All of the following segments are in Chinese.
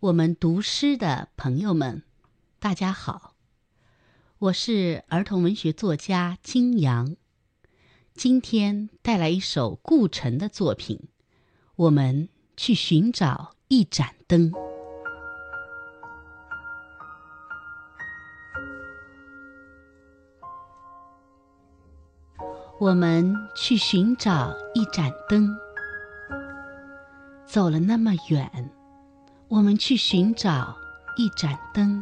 我们读诗的朋友们，大家好，我是儿童文学作家金阳，今天带来一首顾城的作品，我们去寻找一盏灯。我们去寻找一盏灯，走了那么远。我们去寻找一盏灯。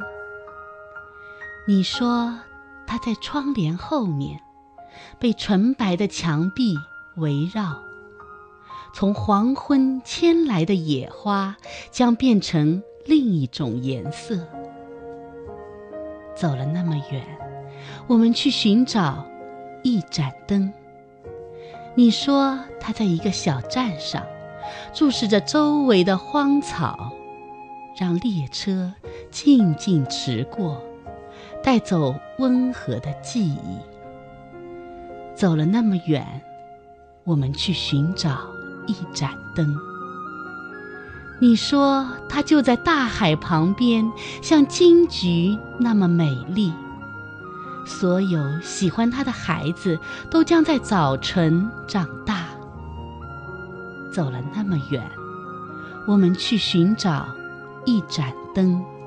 你说，它在窗帘后面，被纯白的墙壁围绕。从黄昏牵来的野花，将变成另一种颜色。走了那么远，我们去寻找一盏灯。你说，它在一个小站上，注视着周围的荒草。让列车静静驰过，带走温和的记忆。走了那么远，我们去寻找一盏灯。你说它就在大海旁边，像金菊那么美丽。所有喜欢它的孩子都将在早晨长大。走了那么远，我们去寻找。一盏灯。